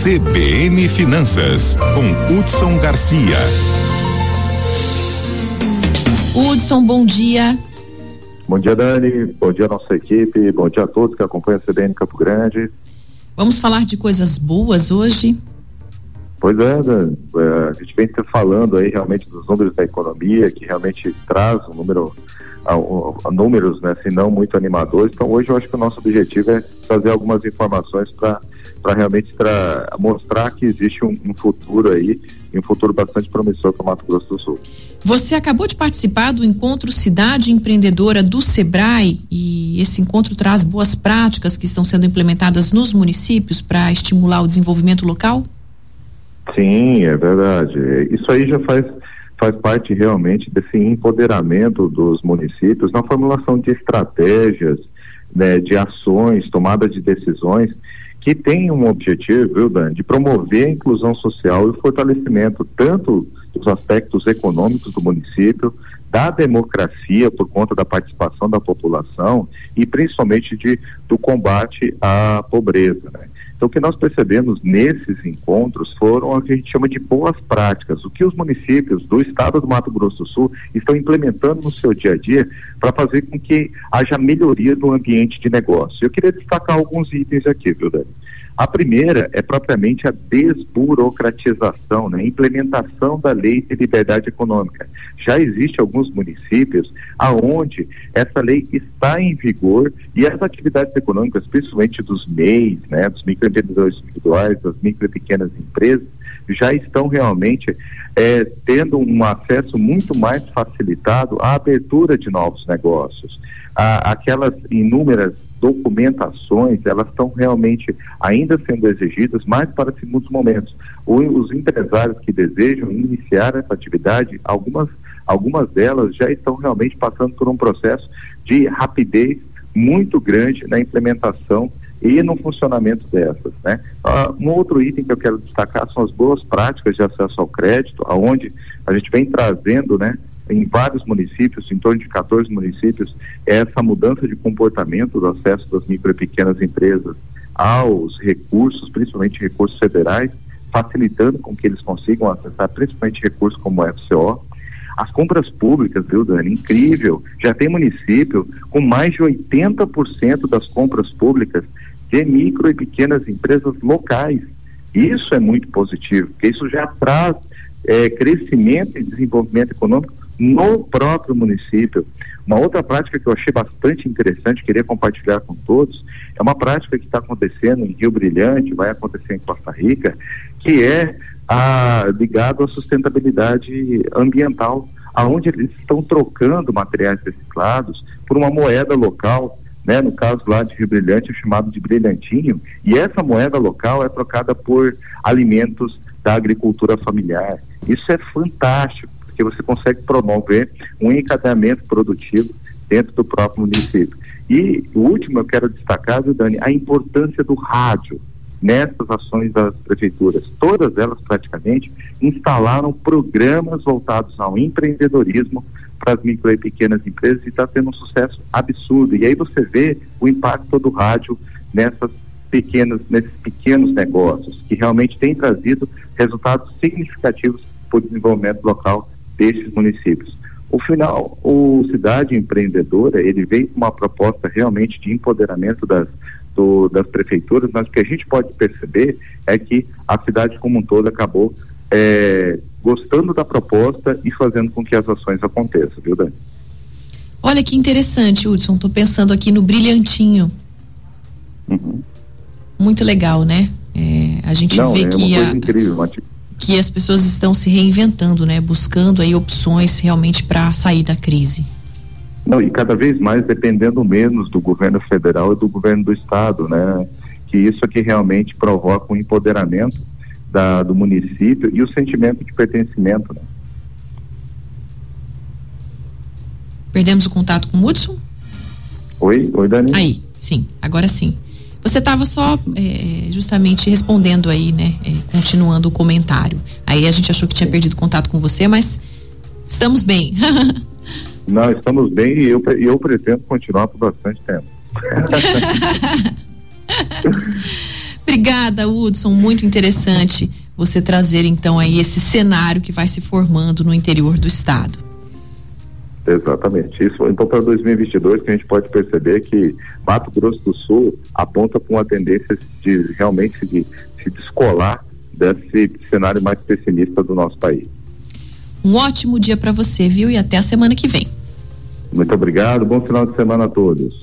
CBN Finanças, com Hudson Garcia. Hudson, bom dia. Bom dia, Dani. Bom dia, nossa equipe. Bom dia a todos que acompanham a CBN Campo Grande. Vamos falar de coisas boas hoje? Pois é, Dani. É, a gente vem falando aí realmente dos números da economia, que realmente traz um número, a, a, a números, né, se não muito animadores. Então, hoje eu acho que o nosso objetivo é trazer algumas informações para para realmente pra mostrar que existe um, um, futuro aí, um futuro bastante promissor para o Mato Grosso do Sul. Você acabou de participar do encontro Cidade Empreendedora do Sebrae e esse encontro traz boas práticas que estão sendo implementadas nos municípios para estimular o desenvolvimento local? Sim, é verdade. Isso aí já faz faz parte realmente desse empoderamento dos municípios na formulação de estratégias, né, de ações, tomada de decisões que tem um objetivo, viu, Dan, de promover a inclusão social e o fortalecimento tanto dos aspectos econômicos do município, da democracia por conta da participação da população e principalmente de, do combate à pobreza. Né? Então, o que nós percebemos nesses encontros foram o que a gente chama de boas práticas, o que os municípios do estado do Mato Grosso do Sul estão implementando no seu dia a dia para fazer com que haja melhoria no ambiente de negócio. Eu queria destacar alguns itens aqui, viu, Dani? A primeira é propriamente a desburocratização, né? implementação da lei de liberdade econômica. Já existe alguns municípios aonde essa lei está em vigor e as atividades econômicas, principalmente dos MEIs, né, dos microempreendedores individuais, das micro e pequenas empresas, já estão realmente é, tendo um acesso muito mais facilitado à abertura de novos negócios. À, aquelas inúmeras documentações, elas estão realmente ainda sendo exigidas, mas para segundos momentos. os empresários que desejam iniciar essa atividade, algumas, algumas delas já estão realmente passando por um processo de rapidez muito grande na implementação e no funcionamento dessas, né? Uh, um outro item que eu quero destacar são as boas práticas de acesso ao crédito, aonde a gente vem trazendo, né, em vários municípios, em torno de 14 municípios, essa mudança de comportamento do acesso das micro e pequenas empresas aos recursos, principalmente recursos federais, facilitando com que eles consigam acessar principalmente recursos como o FCO. As compras públicas, viu, Dani? Incrível. Já tem município com mais de 80% das compras públicas de micro e pequenas empresas locais. Isso é muito positivo, porque isso já traz é, crescimento e desenvolvimento econômico no próprio município. Uma outra prática que eu achei bastante interessante, queria compartilhar com todos, é uma prática que está acontecendo em Rio Brilhante, vai acontecer em Costa Rica, que é a, ligado à sustentabilidade ambiental, aonde eles estão trocando materiais reciclados por uma moeda local, né, no caso lá de Rio Brilhante, chamado de brilhantinho, e essa moeda local é trocada por alimentos da agricultura familiar. Isso é fantástico porque você consegue promover um encadeamento produtivo dentro do próprio município. E o último eu quero destacar, Dani, a importância do rádio nessas ações das prefeituras. Todas elas praticamente instalaram programas voltados ao empreendedorismo para as micro e pequenas empresas e está tendo um sucesso absurdo. E aí você vê o impacto do rádio nessas pequenas, nesses pequenos negócios, que realmente tem trazido resultados significativos para o desenvolvimento local destes municípios. O final, o Cidade Empreendedora, ele veio com uma proposta realmente de empoderamento das, do, das prefeituras, mas o que a gente pode perceber é que a cidade como um todo acabou é, gostando da proposta e fazendo com que as ações aconteçam, viu, Dani? Olha que interessante, Hudson, estou pensando aqui no brilhantinho. Uhum. Muito legal, né? É, a gente Não, vê é que uma a, incrível, uma que as pessoas estão se reinventando, né? Buscando aí opções realmente para sair da crise. Não, e cada vez mais dependendo menos do governo federal e do governo do estado, né? Que isso aqui realmente provoca um empoderamento da, do município e o sentimento de pertencimento, né? Perdemos o contato com o Hudson? Oi, oi, Dani. Aí, sim, agora sim. Você estava só é, justamente respondendo aí, né? Continuando o comentário. Aí a gente achou que tinha perdido contato com você, mas estamos bem. Não, estamos bem e eu, eu pretendo continuar por bastante tempo. Obrigada, Hudson, muito interessante você trazer então aí esse cenário que vai se formando no interior do estado. Exatamente. Isso, então, para 2022, que a gente pode perceber que Mato Grosso do Sul aponta para uma tendência de realmente de se descolar desse cenário mais pessimista do nosso país. Um ótimo dia para você, viu? E até a semana que vem. Muito obrigado. Bom final de semana a todos.